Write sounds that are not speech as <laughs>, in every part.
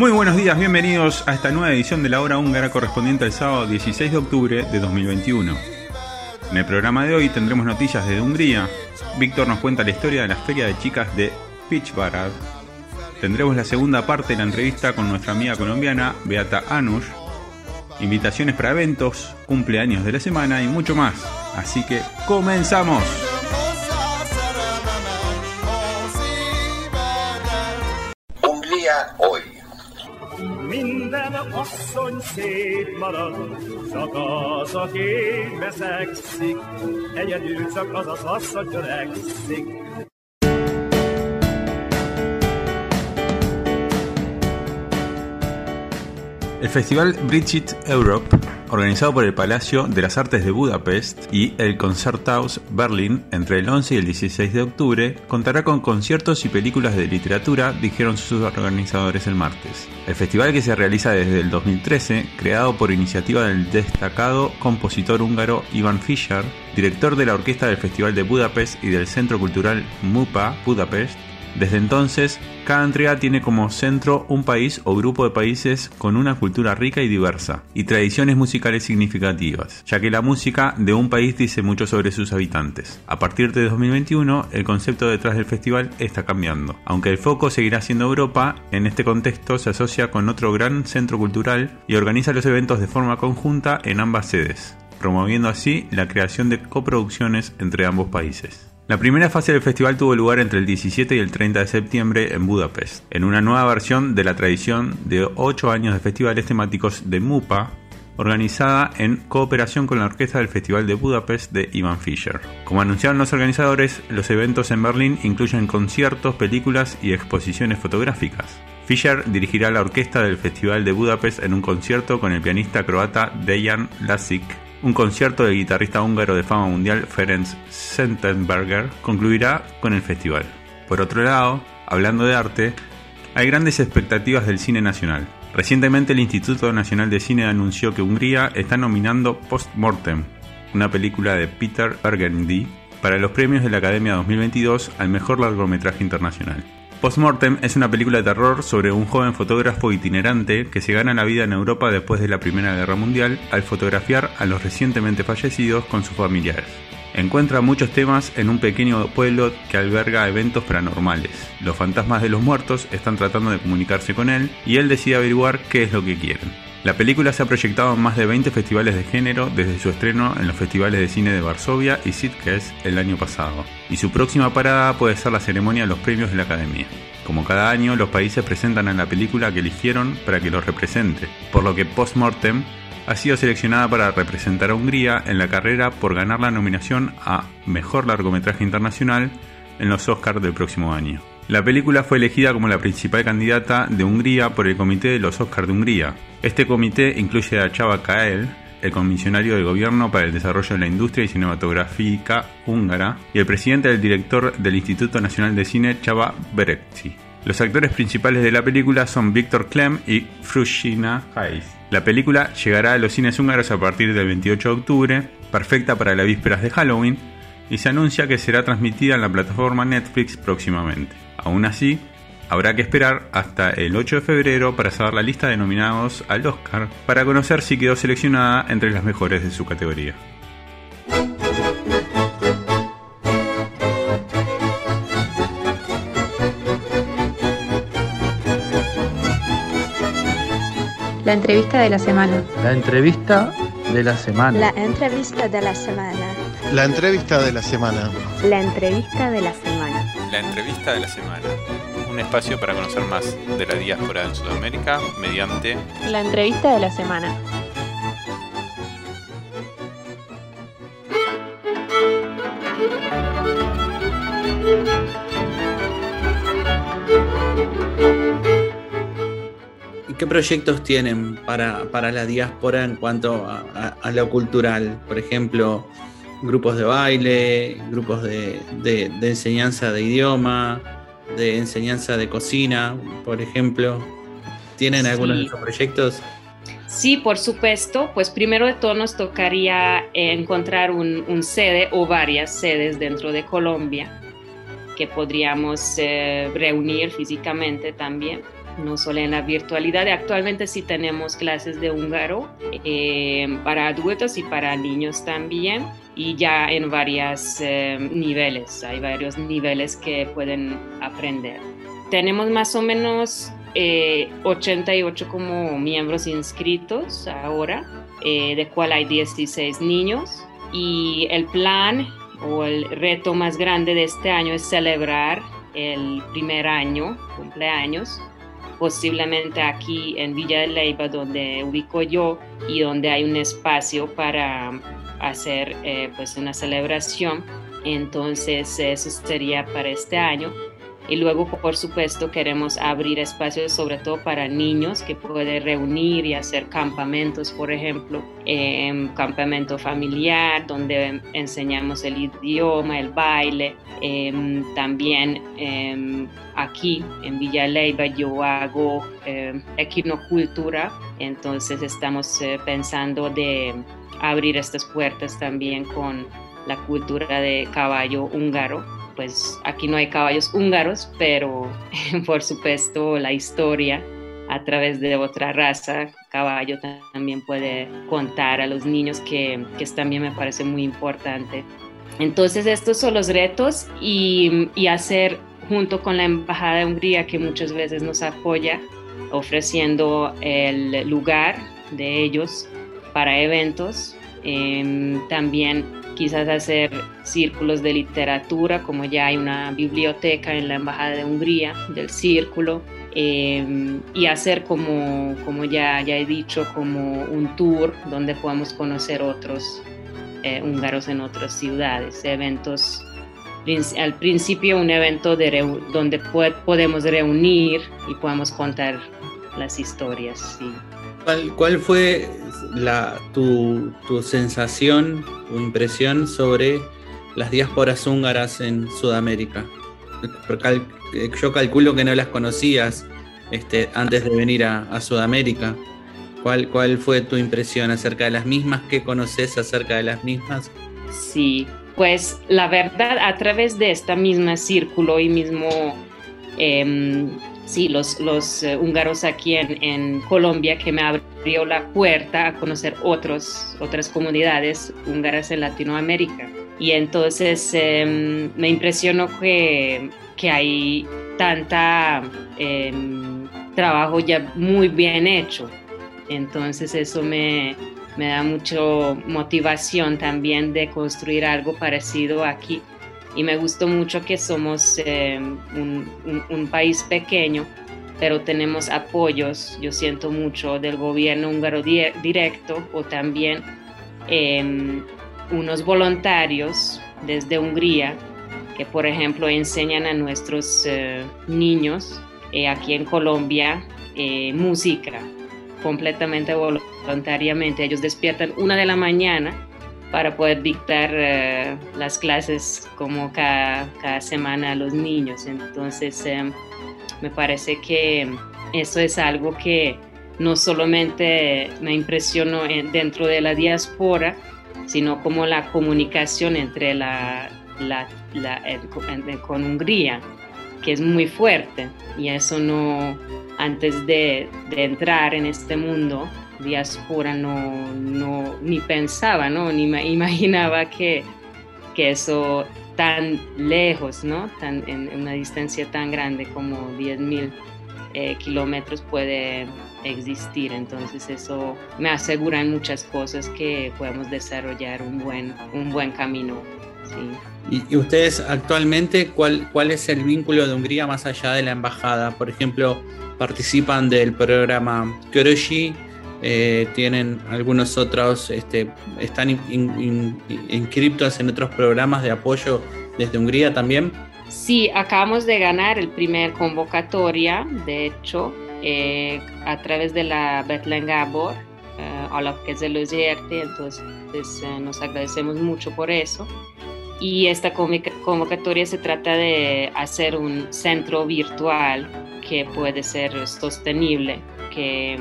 Muy buenos días, bienvenidos a esta nueva edición de la hora húngara correspondiente al sábado 16 de octubre de 2021. En el programa de hoy tendremos noticias desde Hungría. Víctor nos cuenta la historia de la feria de chicas de Pichvarad. Tendremos la segunda parte de la entrevista con nuestra amiga colombiana Beata Anush. Invitaciones para eventos, cumpleaños de la semana y mucho más. Así que comenzamos. hozzá szerelmemet, a szívedet. Hungría hoy. Minden asszony szép marad, csak az, aki beszegszik, egyedül csak az az asszony törekszik. El festival Bridget Europe, organizado por el Palacio de las Artes de Budapest y el Concerthaus Berlin entre el 11 y el 16 de octubre, contará con conciertos y películas de literatura, dijeron sus organizadores el martes. El festival que se realiza desde el 2013, creado por iniciativa del destacado compositor húngaro Ivan Fischer, director de la orquesta del Festival de Budapest y del Centro Cultural MUPA Budapest, desde entonces, cada entrega tiene como centro un país o grupo de países con una cultura rica y diversa, y tradiciones musicales significativas, ya que la música de un país dice mucho sobre sus habitantes. A partir de 2021, el concepto detrás del festival está cambiando. Aunque el foco seguirá siendo Europa, en este contexto se asocia con otro gran centro cultural y organiza los eventos de forma conjunta en ambas sedes, promoviendo así la creación de coproducciones entre ambos países. La primera fase del festival tuvo lugar entre el 17 y el 30 de septiembre en Budapest, en una nueva versión de la tradición de 8 años de festivales temáticos de MUPA, organizada en cooperación con la orquesta del Festival de Budapest de Ivan Fischer. Como anunciaron los organizadores, los eventos en Berlín incluyen conciertos, películas y exposiciones fotográficas. Fischer dirigirá la orquesta del Festival de Budapest en un concierto con el pianista croata Dejan Lasic un concierto del guitarrista húngaro de fama mundial Ferenc Sentenberger concluirá con el festival. Por otro lado, hablando de arte, hay grandes expectativas del cine nacional. Recientemente el Instituto Nacional de Cine anunció que Hungría está nominando Postmortem, una película de Peter Bergendy, para los premios de la Academia 2022 al mejor largometraje internacional. Postmortem es una película de terror sobre un joven fotógrafo itinerante que se gana la vida en Europa después de la Primera Guerra Mundial al fotografiar a los recientemente fallecidos con sus familiares. Encuentra muchos temas en un pequeño pueblo que alberga eventos paranormales. Los fantasmas de los muertos están tratando de comunicarse con él y él decide averiguar qué es lo que quieren. La película se ha proyectado en más de 20 festivales de género desde su estreno en los festivales de cine de Varsovia y Sitges el año pasado, y su próxima parada puede ser la ceremonia de los premios de la Academia. Como cada año, los países presentan a la película que eligieron para que los represente, por lo que Postmortem ha sido seleccionada para representar a Hungría en la carrera por ganar la nominación a Mejor Largometraje Internacional en los Oscars del próximo año. La película fue elegida como la principal candidata de Hungría por el Comité de los Oscars de Hungría. Este comité incluye a Csaba Kael, el comisionario del gobierno para el desarrollo de la industria cinematográfica húngara, y el presidente del director del Instituto Nacional de Cine, Csaba Berekci. Los actores principales de la película son Víctor Klem y Frushina Hayes. La película llegará a los cines húngaros a partir del 28 de octubre, perfecta para las vísperas de Halloween, y se anuncia que será transmitida en la plataforma Netflix próximamente. Aún así, habrá que esperar hasta el 8 de febrero para saber la lista de nominados al Oscar para conocer si quedó seleccionada entre las mejores de su categoría. La entrevista de la semana. La entrevista de la semana. La entrevista de la semana. La entrevista de la semana. La entrevista de la semana. La entrevista de la semana. Un espacio para conocer más de la diáspora en Sudamérica mediante La entrevista de la semana. ¿Y qué proyectos tienen para, para la diáspora en cuanto a, a- a lo cultural? Por ejemplo, grupos de baile, grupos de, de- de enseñanza de idioma, de enseñanza de cocina, por ejemplo. ¿Tienen algunos de esos proyectos? Sí, por supuesto. Pues primero de todo nos tocaría encontrar un, un sede o varias sedes dentro de Colombia que podríamos eh, reunir físicamente también, no solo en la virtualidad. Actualmente sí tenemos clases de húngaro eh, para adultos y para niños también y ya en varios niveles. Hay varios niveles que pueden aprender. Tenemos más o menos eh, 88 como miembros inscritos ahora, eh, de cual hay 16 niños. Y el plan o el reto más grande de este año es celebrar el primer año, cumpleaños, posiblemente aquí en Villa de Leyva, donde ubico yo y donde hay un espacio para hacer eh, pues una celebración. Entonces eso sería para este año. Y luego, por supuesto, queremos abrir espacios sobre todo para niños que pueden reunir y hacer campamentos, por ejemplo, eh, campamento familiar, donde enseñamos el idioma, el baile. Eh, también eh, aquí en Villa Leyva yo hago equinocultura, entonces estamos eh, pensando de abrir estas puertas también con la cultura de caballo húngaro pues aquí no hay caballos húngaros, pero <laughs> por supuesto la historia a través de otra raza, caballo también puede contar a los niños que, que también me parece muy importante. Entonces estos son los retos y, y hacer junto con la Embajada de Hungría que muchas veces nos apoya ofreciendo el lugar de ellos para eventos. Eh, también quizás hacer círculos de literatura, como ya hay una biblioteca en la Embajada de Hungría del círculo, eh, y hacer como, como ya, ya he dicho, como un tour donde podamos conocer otros eh, húngaros en otras ciudades, eventos. Al principio un evento de donde podemos reunir y podemos contar las historias. ¿Cuál, ¿Cuál, fue la, tu, tu, sensación, tu impresión sobre las diásporas húngaras en Sudamérica? Yo calculo que no las conocías este, antes de venir a, Sudamérica. ¿Cuál, ¿Cuál fue tu impresión acerca de las mismas? ¿Qué conoces acerca de las mismas? Sí, pues la verdad, a través de esta misma círculo y mismo... Eh, sí, los, los uh, húngaros aquí en, Colombia que me abrió la puerta a conocer otros, otras comunidades húngaras en Latinoamérica. Y entonces eh, me impresionó que, que hay tanta eh, trabajo ya muy bien hecho. Entonces eso me, me da mucha motivación también de construir algo parecido aquí y me gustó mucho que somos eh, un, un, un, país pequeño, pero tenemos apoyos, yo siento mucho, del gobierno húngaro di directo o también eh, unos voluntarios desde Hungría que, por ejemplo, enseñan a nuestros eh, niños aquí en Colombia música completamente voluntariamente. Ellos despiertan una de la mañana para poder dictar las clases como cada, cada, semana a los niños. Entonces, um, me parece que eso es algo que no solamente me impresionó en, dentro de la diáspora, sino como la comunicación entre la, con Hungría, que es muy fuerte. Y eso no, antes de, de entrar en este mundo, diáspora no, no ni pensaba, ¿no? ni imaginaba que, que eso tan lejos, ¿no? tan, en, una distancia tan grande como 10.000 eh, kilómetros puede existir. Entonces eso me asegura muchas cosas que podemos desarrollar un buen, un buen camino. ¿Y, ustedes actualmente cuál, cuál es el vínculo de Hungría más allá de la embajada? Por ejemplo, participan del programa Koroshi, eh, tienen algunos otros, este, están in- in- in- inscriptos en otros programas de apoyo desde Hungría también. Sí, acabamos de ganar el primer convocatoria, de hecho, eh, a través de la Bethlehem Gabor, eh, a la que se lo entonces eh, nos agradecemos mucho por eso. Y esta convoca- convocatoria se trata de hacer un centro virtual que puede ser sostenible, que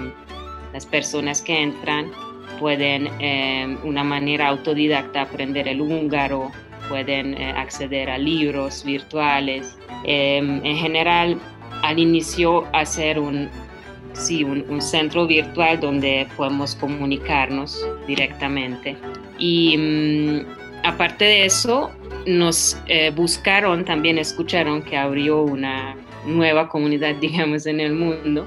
las personas que entran pueden eh, una manera autodidacta aprender el húngaro, pueden eh, acceder a libros virtuales. Eh, en general, al inicio hacer un, sí, un centro virtual donde podemos comunicarnos directamente. Y mm, aparte de eso, nos eh, buscaron, también escucharon que abrió una nueva comunidad, <laughs> digamos, en el mundo.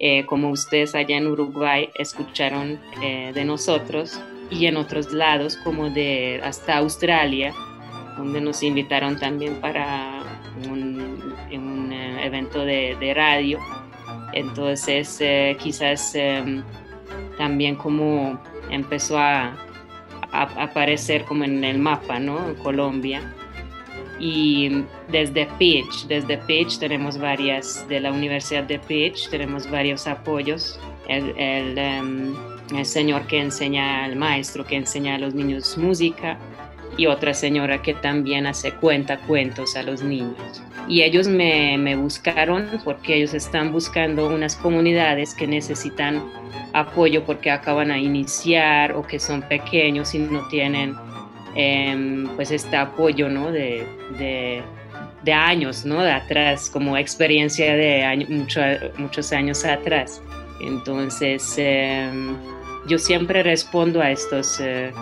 Eh, como ustedes allá en Uruguay escucharon eh, de nosotros y en otros lados como de hasta Australia, donde nos invitaron también para un, eh, evento de, radio. Entonces quizás eh, también como empezó a, a, aparecer como en el mapa, ¿no? En Colombia. Y desde Pitch, desde Pitch tenemos varias, de la Universidad de Pitch tenemos varios apoyos. El, el, um, el señor que enseña, el maestro que enseña a los niños música y otra señora que también hace cuenta cuentos a los niños. Y ellos me, me buscaron porque ellos están buscando unas comunidades que necesitan apoyo porque acaban a iniciar o que son pequeños y no tienen eh, pues este apoyo ¿no? de, de, de, años ¿no? de atrás, como experiencia de año, mucho, muchos años atrás. Entonces, eh, yo siempre respondo a estos, eh,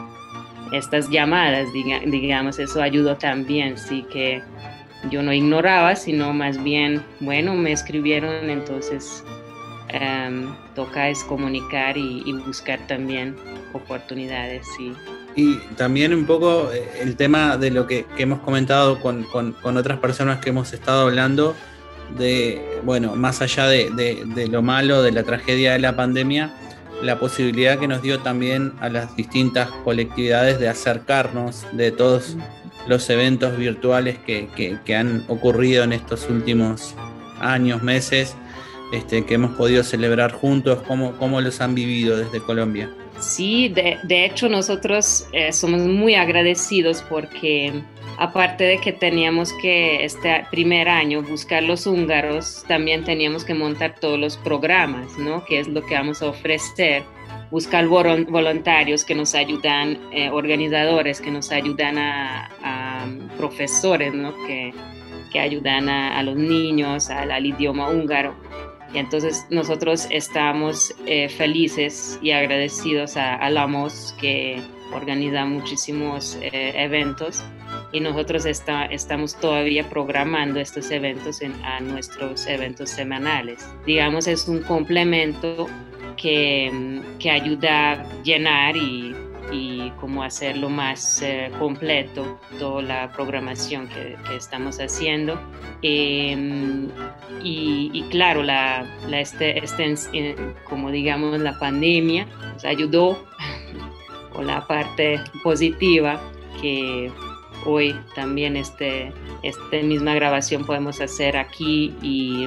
estas llamadas, diga, digamos, eso ayudó también, sí que yo no ignoraba, sino más bien, bueno, me escribieron, entonces um, toca es comunicar y, y, buscar también oportunidades, sí. Y también un poco eh, el tema de lo que, hemos comentado con, con, otras personas que hemos estado hablando, de, bueno, más allá de, de, de, lo malo, de la tragedia de la pandemia, la posibilidad que nos dio también a las distintas colectividades de acercarnos de todos los eventos virtuales que, que, que han ocurrido en estos últimos años, meses, este, que hemos podido celebrar juntos, cómo, cómo los han vivido desde Colombia. Sí, de, de hecho nosotros eh, somos muy agradecidos porque aparte de que teníamos que este primer año buscar los húngaros, también teníamos que montar todos los programas, ¿no? Que es lo que vamos a ofrecer, buscar voluntarios que nos ayudan, eh, organizadores que nos ayudan a, a profesores, ¿no? Que, que ayudan a, los niños, al idioma húngaro. Entonces nosotros estamos eh, felices y agradecidos a, a la MOS que organiza muchísimos eh, eventos y nosotros está, estamos todavía programando estos eventos en, a nuestros eventos semanales. Digamos, es un complemento que, que ayuda a llenar y, y como hacerlo más eh, completo toda la programación que, que estamos haciendo. Eh, y, y, claro, la, la este, este, como digamos la pandemia nos ayudó <laughs> o la parte positiva que hoy también este, esta misma grabación podemos hacer aquí y,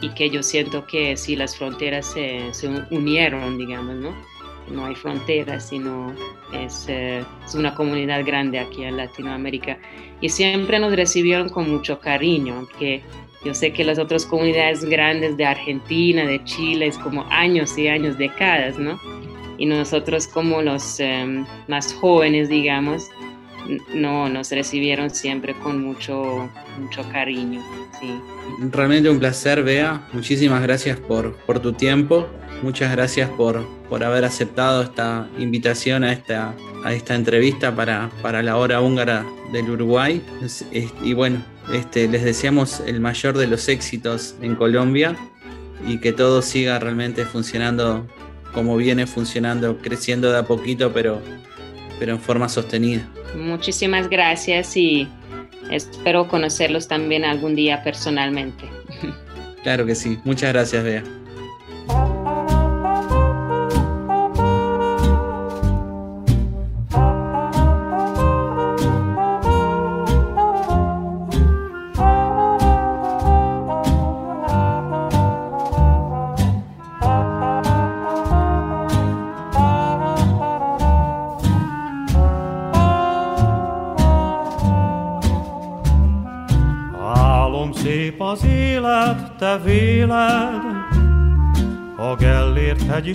y que yo siento que si las fronteras se, se unieron, digamos, ¿no? No hay fronteras, sino es, eh, es, una comunidad grande aquí en Latinoamérica. Y siempre nos recibieron con mucho cariño, aunque yo sé que las otras comunidades grandes de Argentina, de Chile, es como años y años, décadas, ¿no? Y nosotros como los eh, más jóvenes, digamos, no, nos recibieron siempre con mucho, mucho cariño. Sí. Realmente un placer, Bea. Muchísimas gracias por, por tu tiempo. Muchas gracias por, por haber aceptado esta invitación a esta, a esta entrevista para, para la hora húngara del Uruguay. Es, es, y bueno, este, les deseamos el mayor de los éxitos en Colombia y que todo siga realmente funcionando como viene funcionando, creciendo de a poquito, pero pero en forma sostenida. Muchísimas gracias y espero conocerlos también algún día personalmente. Claro que sí. Muchas gracias, Bea.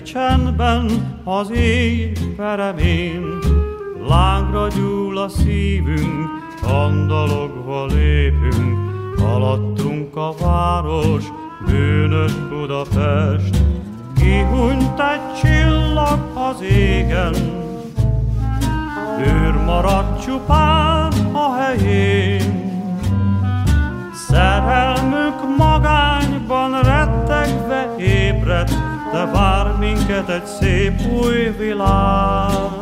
Csendben, az éj peremén. Lángra gyúl a szívünk, andalogva lépünk, alattunk a város, bűnös Budapest. Kihunyt egy csillag az égen, őr maradt csupán a helyén. Szerelmük magányban rettegve ébredt, de vár minket egy szép új világ.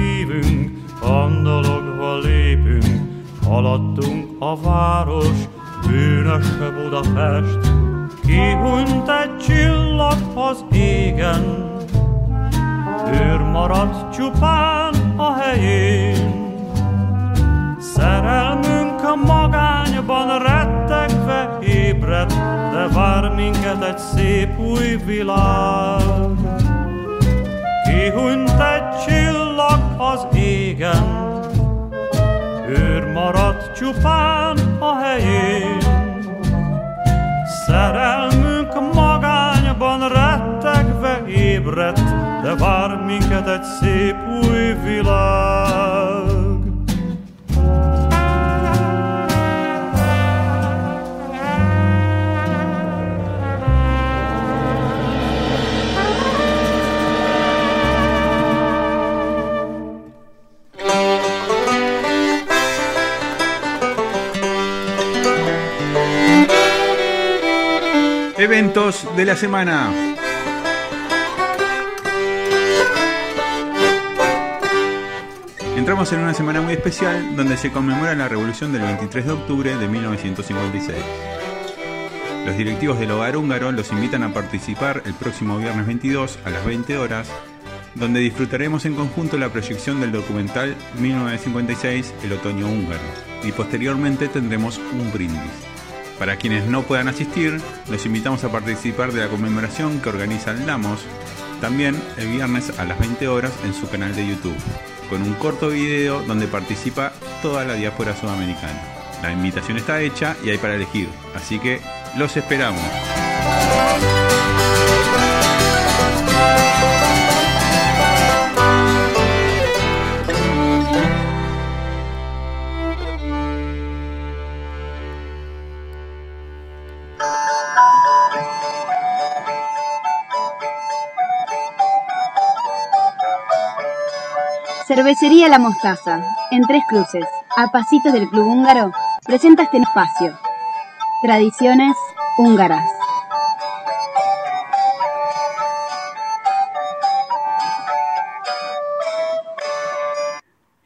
Szívünk, andalogva lépünk, haladtunk a város, bűnös Budapest. Kihunyt egy csillag az égen, őr maradt csupán a helyén. Szerelmünk magányban rettegve ébredt, de vár minket egy szép új világ. Kihunyt egy csillag az égen, őr maradt csupán a helyén. Szerelmünk magányban rettegve ébredt, de vár minket egy szép új világ. Eventos de la semana. Entramos en una semana muy especial donde se conmemora la revolución del 23 de octubre de 1956. Los directivos del Hogar Húngaro los invitan a participar el próximo viernes 22 a las 20 horas, donde disfrutaremos en conjunto la proyección del documental 1956 El Otoño Húngaro y posteriormente tendremos un brindis. Para quienes no puedan asistir, los invitamos a participar de la conmemoración que organiza el Lamos, también el viernes a las 20 horas en su canal de YouTube, con un corto video donde participa toda la diáspora sudamericana. La invitación está hecha y hay para elegir, así que los esperamos. Cervecería La Mostaza, en Tres Cruces, a pasitos del Club Húngaro, presenta este espacio, Tradiciones Húngaras.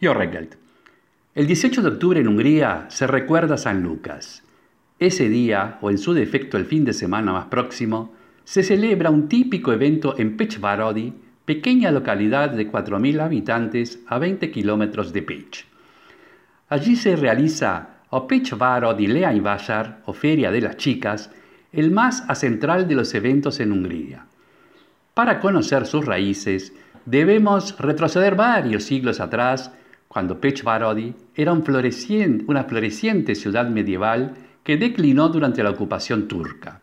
Jó reggelt. El 18 de octubre en Hungría se recuerda a San Lucas. Ese día, o en su defecto el fin de semana más próximo, se celebra un típico evento en Pechvarodi, pequeña localidad de 4.000 habitantes a 20 kilómetros de Pech. Allí se realiza o Pechvarodi Leányvásár, o Feria de las Chicas, el más acentral de los eventos en Hungría. Para conocer sus raíces, debemos retroceder varios siglos atrás, cuando Pechvarodi era una floreciente ciudad medieval que declinó durante la ocupación turca.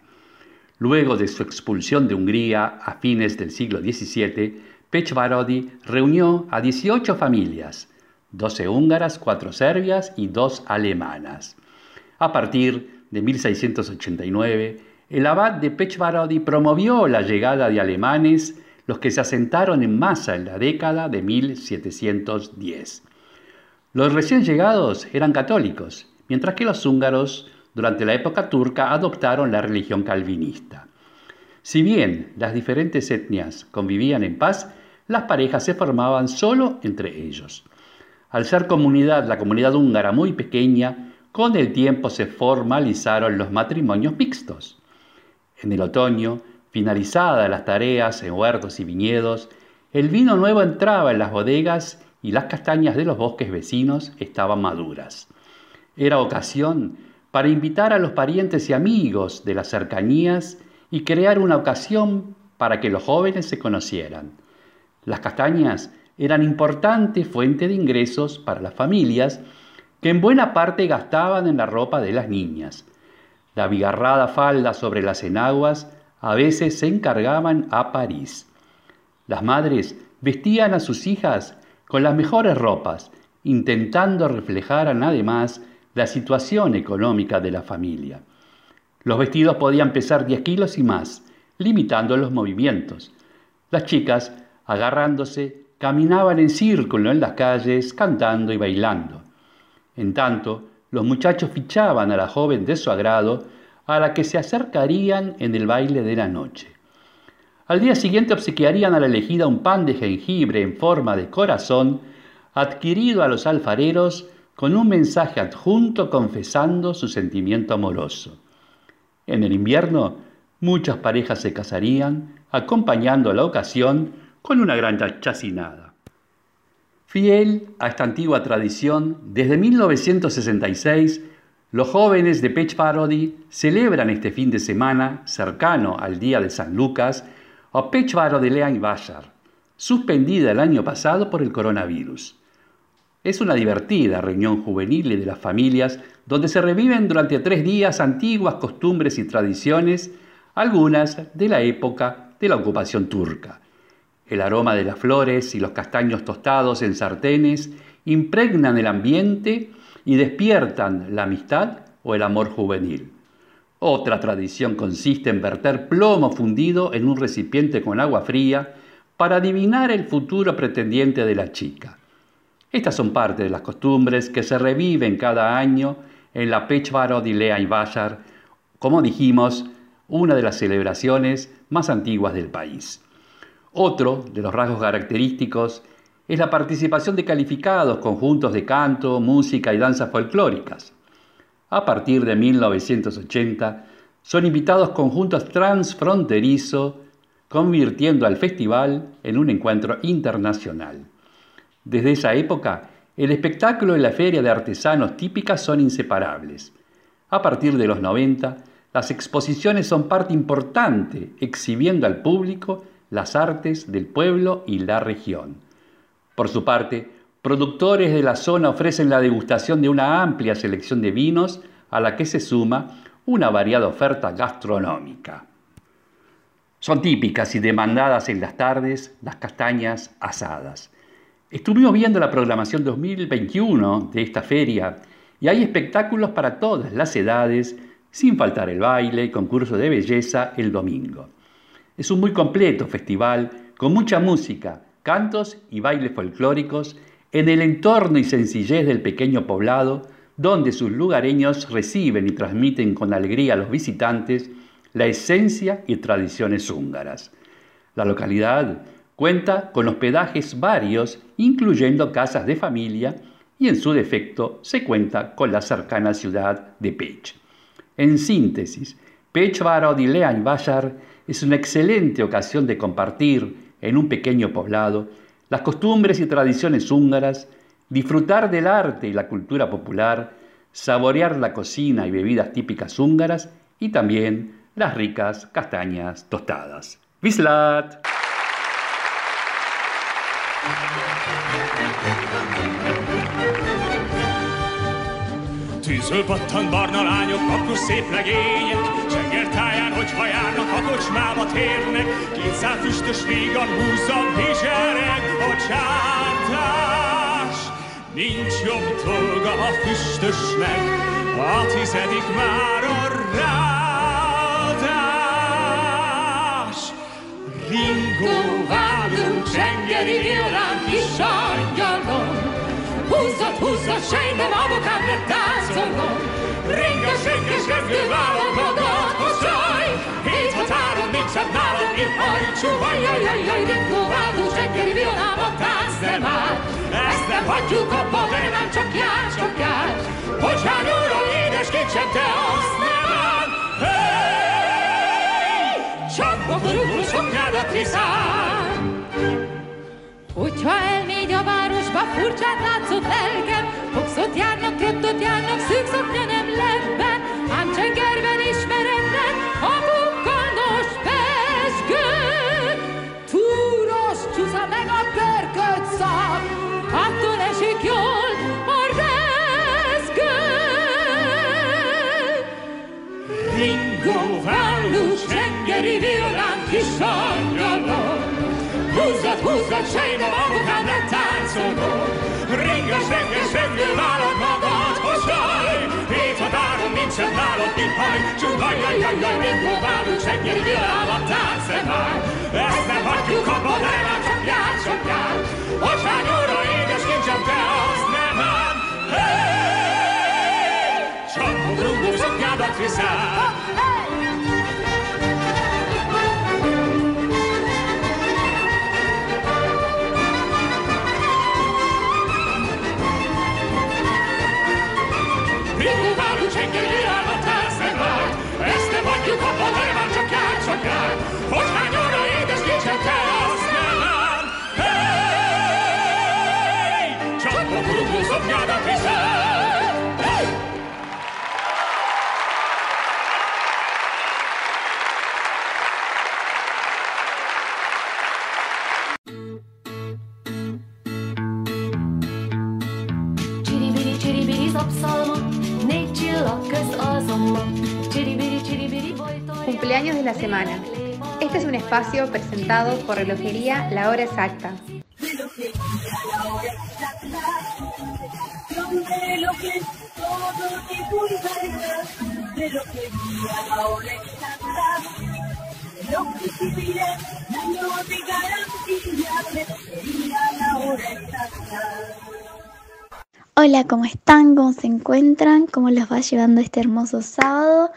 Luego de su expulsión de Hungría a fines del siglo XVII, Pechvarodi reunió a 18 familias, 12 húngaras, 4 serbias y 2 alemanas. A partir de 1689, el abad de Pechvarodi promovió la llegada de alemanes, los que se asentaron en masa en la década de 1710. Los recién llegados eran católicos, mientras que los húngaros durante la época turca adoptaron la religión calvinista. Si bien las diferentes etnias convivían en paz, las parejas se formaban solo entre ellos. Al ser comunidad, la comunidad húngara muy pequeña, con el tiempo se formalizaron los matrimonios mixtos. En el otoño, finalizadas las tareas en huertos y viñedos, el vino nuevo entraba en las bodegas y las castañas de los bosques vecinos estaban maduras. Era ocasión para invitar a los parientes y amigos de las cercanías y crear una ocasión para que los jóvenes se conocieran. Las castañas eran importante fuente de ingresos para las familias que en buena parte gastaban en la ropa de las niñas. La bigarrada falda sobre las enaguas a veces se encargaban a París. Las madres vestían a sus hijas con las mejores ropas, intentando reflejar además la situación económica de la familia. Los vestidos podían pesar 10 kilos y más, limitando los movimientos. Las chicas, agarrándose, caminaban en círculo en las calles, cantando y bailando. En tanto, los muchachos fichaban a la joven de su agrado, a la que se acercarían en el baile de la noche. Al día siguiente obsequiarían a la elegida un pan de jengibre en forma de corazón, adquirido a los alfareros con un mensaje adjunto confesando su sentimiento amoroso. En el invierno, muchas parejas se casarían, acompañando la ocasión con una gran chacinada. Fiel a esta antigua tradición, desde 1966, los jóvenes de Pech Parody celebran este fin de semana, cercano al Día de San Lucas, a Pech Parody Lean Bashar, suspendida el año pasado por el coronavirus. Es una divertida reunión juvenil de las familias donde se reviven durante tres días antiguas costumbres y tradiciones, algunas de la época de la ocupación turca. El aroma de las flores y los castaños tostados en sartenes impregnan el ambiente y despiertan la amistad o el amor juvenil. Otra tradición consiste en verter plomo fundido en un recipiente con agua fría para adivinar el futuro pretendiente de la chica. Estas son parte de las costumbres que se reviven cada año en la Pechvaro y Bashar, como dijimos, una de las celebraciones más antiguas del país. Otro de los rasgos característicos es la participación de calificados conjuntos de canto, música y danzas folclóricas. A partir de 1980 son invitados conjuntos transfronterizos, convirtiendo al festival en un encuentro internacional. Desde esa época, el espectáculo y la feria de artesanos típicas son inseparables. A partir de los 90, las exposiciones son parte importante, exhibiendo al público las artes del pueblo y la región. Por su parte, productores de la zona ofrecen la degustación de una amplia selección de vinos a la que se suma una variada oferta gastronómica. Son típicas y demandadas en las tardes las castañas asadas. Estuvimos viendo la programación 2021 de esta feria y hay espectáculos para todas las edades, sin faltar el baile y concurso de belleza el domingo. Es un muy completo festival con mucha música, cantos y bailes folclóricos en el entorno y sencillez del pequeño poblado donde sus lugareños reciben y transmiten con alegría a los visitantes la esencia y tradiciones húngaras. La localidad cuenta con hospedajes varios, incluyendo casas de familia, y en su defecto se cuenta con la cercana ciudad de Pech. En síntesis, Pechvaro y Leanvasar es una excelente ocasión de compartir en un pequeño poblado las costumbres y tradiciones húngaras, disfrutar del arte y la cultura popular, saborear la cocina y bebidas típicas húngaras y también las ricas castañas tostadas. ¡Vislat! Tűzről pattan barna lányok, akkor szép legények, Csengertáján, hogyha járnak, a kocsmába térnek, Kétszál füstös vígan húzza bizsereg a csártás. Nincs jobb dolga a füstösnek, a tizedik már a ráadás. Ringó Ördög, zsengeri villám, kis angyalom, Húzzad, húzzad, sejtem, avokábra táncolom, Ringes, ringes, repül vállam magad, hozzaj! Hét határon nincsen nálad, én hajtsú, ajjaj, ajjaj, Ritkó váltó, zsengeri villám, a tánc nem áll, Ezt nem hagyjuk abba, de nem csak jársz, csak jársz, Bocsányóra, édeskét sem te azt nem áll, Hey! Csak a körülbelül szoknyádat viszál, a furcsát látszott lelkem, Foxot járnak, trottot járnak, szűk szoknya nem lebben, Ám csengerben ismeretlen a bukkandos pesgő. Túros csúsza meg a pörkölt szab, attól esik jól a rezgő. Ringó vállú, csengeri villám, kis angyalom, Húzzad, húzzad, sejme magukám szóval. Ringes, renges, rengő vállad magad, hozzáj! Héthatáron nincsen nálad ihaj, csúvaj, jaj, jaj, jaj, nem próbálunk senkit világot tánce már. Ezt nem hagyjuk abba, de már csak jár, csak jár. Hozzáj, óra, édes kincsem, te azt nem ám. Hey! Csak a rúgó szoknyádat viszel. Hey! Espacio presentado por Relojería La Hora Exacta. Hola, ¿cómo están? ¿Cómo se encuentran? ¿Cómo los va llevando este hermoso sábado?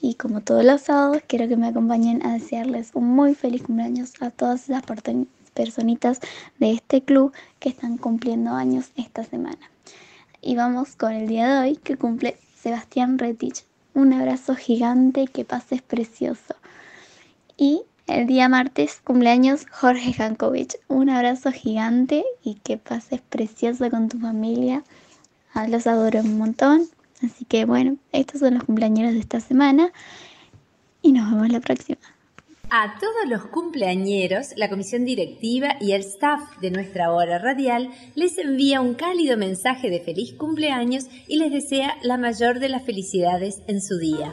Y como todos los sábados, quiero que me acompañen a desearles un muy feliz cumpleaños a todas las personitas de este club que están cumpliendo años esta semana. Y vamos con el día de hoy que cumple Sebastián Retich. Un abrazo gigante, que pases precioso. Y el día martes, cumpleaños Jorge Jankovic. Un abrazo gigante y que pases precioso con tu familia. Los adoro un montón. Así que bueno, estos son los cumpleaños de esta semana. Y nos vemos la próxima. A todos los cumpleañeros, la comisión directiva y el staff de nuestra hora radial les envía un cálido mensaje de feliz cumpleaños y les desea la mayor de las felicidades en su día.